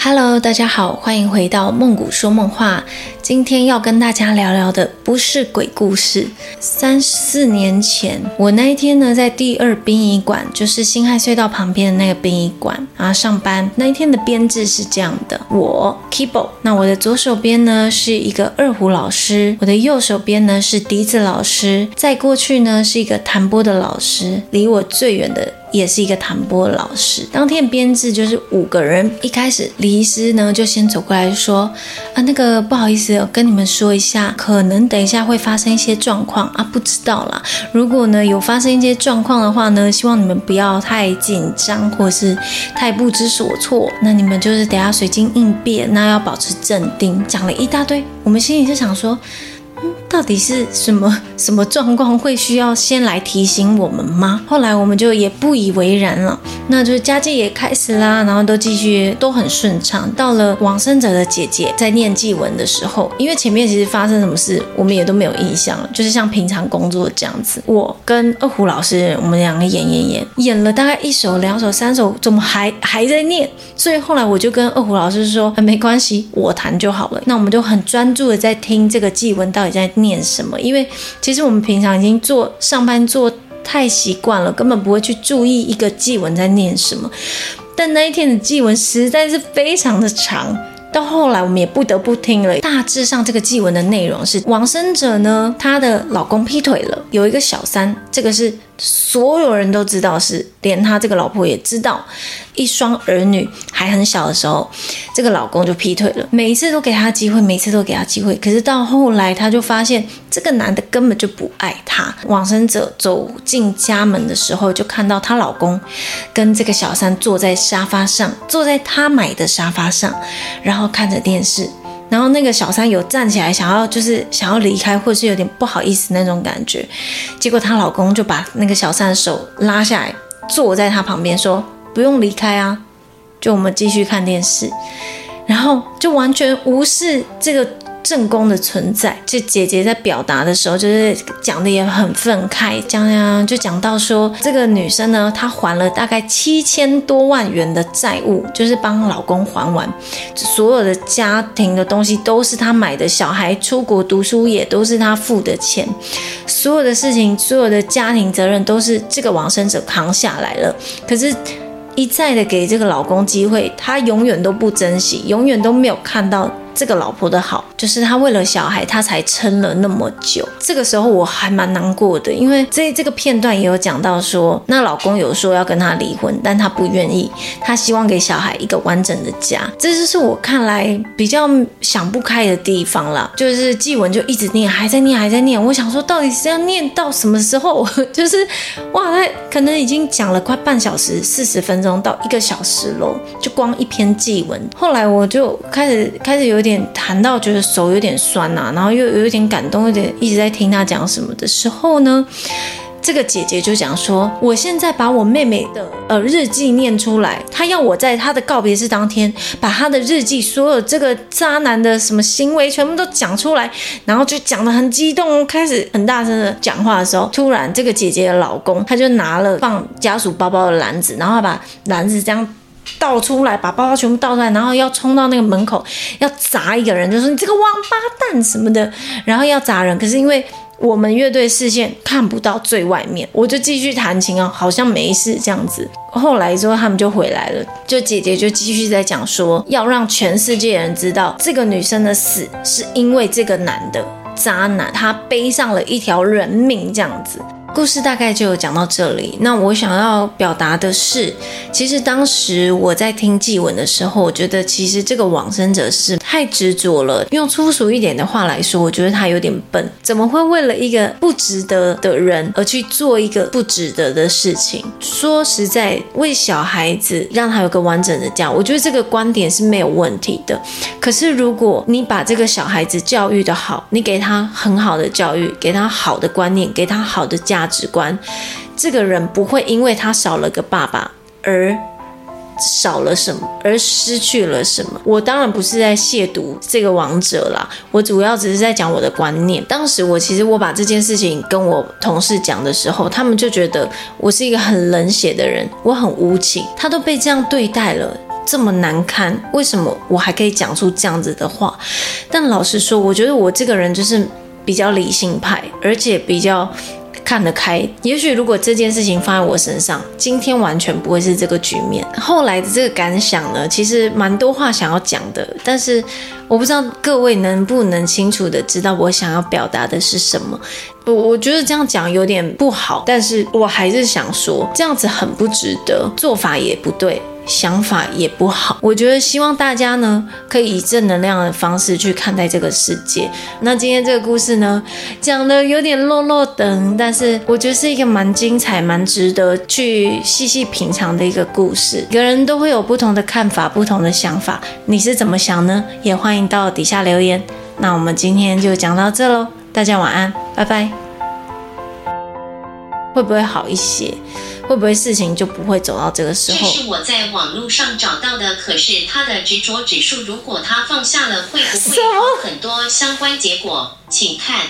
Hello，大家好，欢迎回到梦谷说梦话。今天要跟大家聊聊的不是鬼故事。三四年前，我那一天呢，在第二殡仪馆，就是辛亥隧道旁边的那个殡仪馆啊上班。那一天的编制是这样的：我 Keyboard，那我的左手边呢是一个二胡老师，我的右手边呢是笛子老师，再过去呢是一个弹拨的老师，离我最远的。也是一个弹拨老师。当天编制就是五个人。一开始李医师呢就先走过来说：“啊，那个不好意思，跟你们说一下，可能等一下会发生一些状况啊，不知道啦。如果呢有发生一些状况的话呢，希望你们不要太紧张或是太不知所措。那你们就是等下随机应变，那要保持镇定。”讲了一大堆，我们心里就想说。到底是什么什么状况会需要先来提醒我们吗？后来我们就也不以为然了，那就是家祭也开始啦，然后都继续都很顺畅。到了往生者的姐姐在念祭文的时候，因为前面其实发生什么事，我们也都没有印象了，就是像平常工作这样子。我跟二胡老师，我们两个演演演，演了大概一首、两首、三首，怎么还还在念？所以后来我就跟二胡老师说，没关系，我弹就好了。那我们就很专注的在听这个祭文到底在。念念什么？因为其实我们平常已经做上班做太习惯了，根本不会去注意一个祭文在念什么。但那一天的祭文实在是非常的长，到后来我们也不得不听了。大致上这个祭文的内容是：往生者呢，她的老公劈腿了，有一个小三，这个是。所有人都知道，是连他这个老婆也知道，一双儿女还很小的时候，这个老公就劈腿了。每一次都给他机会，每次都给他机会，可是到后来他就发现，这个男的根本就不爱他。往生者走进家门的时候，就看到她老公跟这个小三坐在沙发上，坐在他买的沙发上，然后看着电视。然后那个小三有站起来想要就是想要离开，或者是有点不好意思那种感觉，结果她老公就把那个小三的手拉下来，坐在她旁边说：“不用离开啊，就我们继续看电视。”然后就完全无视这个。正宫的存在，这姐姐在表达的时候，就是讲的也很愤慨，讲讲就讲到说，这个女生呢，她还了大概七千多万元的债务，就是帮老公还完，所有的家庭的东西都是她买的，小孩出国读书也都是她付的钱，所有的事情，所有的家庭责任都是这个往生者扛下来了，可是，一再的给这个老公机会，他永远都不珍惜，永远都没有看到。这个老婆的好，就是他为了小孩，他才撑了那么久。这个时候我还蛮难过的，因为这这个片段也有讲到说，那老公有说要跟他离婚，但他不愿意，他希望给小孩一个完整的家。这就是我看来比较想不开的地方了。就是祭文就一直念，还在念，还在念。我想说，到底是要念到什么时候？就是哇，他可能已经讲了快半小时，四十分钟到一个小时喽，就光一篇祭文。后来我就开始开始有点。点谈到觉得手有点酸呐，然后又有一点感动，有点一直在听他讲什么的时候呢，这个姐姐就讲说，我现在把我妹妹的呃日记念出来，她要我在她的告别式当天把她的日记所有这个渣男的什么行为全部都讲出来，然后就讲的很激动，开始很大声的讲话的时候，突然这个姐姐的老公他就拿了放家属包包的篮子，然后把篮子这样。倒出来，把包包全部倒出来，然后要冲到那个门口，要砸一个人，就说你这个王八蛋什么的，然后要砸人。可是因为我们乐队视线看不到最外面，我就继续弹琴啊，好像没事这样子。后来之后他们就回来了，就姐姐就继续在讲说，要让全世界人知道这个女生的死是因为这个男的渣男，他背上了一条人命这样子。故事大概就讲到这里。那我想要表达的是，其实当时我在听祭文的时候，我觉得其实这个往生者是太执着了。用粗俗一点的话来说，我觉得他有点笨。怎么会为了一个不值得的人而去做一个不值得的事情？说实在，为小孩子让他有个完整的家，我觉得这个观点是没有问题的。可是如果你把这个小孩子教育的好，你给他很好的教育，给他好的观念，给他好的。价值观，这个人不会因为他少了个爸爸而少了什么，而失去了什么。我当然不是在亵渎这个王者啦，我主要只是在讲我的观念。当时我其实我把这件事情跟我同事讲的时候，他们就觉得我是一个很冷血的人，我很无情，他都被这样对待了。这么难堪，为什么我还可以讲出这样子的话？但老实说，我觉得我这个人就是比较理性派，而且比较。看得开，也许如果这件事情放在我身上，今天完全不会是这个局面。后来的这个感想呢，其实蛮多话想要讲的，但是我不知道各位能不能清楚的知道我想要表达的是什么。我我觉得这样讲有点不好，但是我还是想说，这样子很不值得，做法也不对。想法也不好，我觉得希望大家呢可以以正能量的方式去看待这个世界。那今天这个故事呢讲的有点落落等，但是我觉得是一个蛮精彩、蛮值得去细细品尝的一个故事。每个人都会有不同的看法、不同的想法，你是怎么想呢？也欢迎到底下留言。那我们今天就讲到这喽，大家晚安，拜拜。会不会好一些？会不会事情就不会走到这个时候？这是我在网络上找到的，可是他的执着指数，如果他放下了，会不会有很多？相关结果，请看。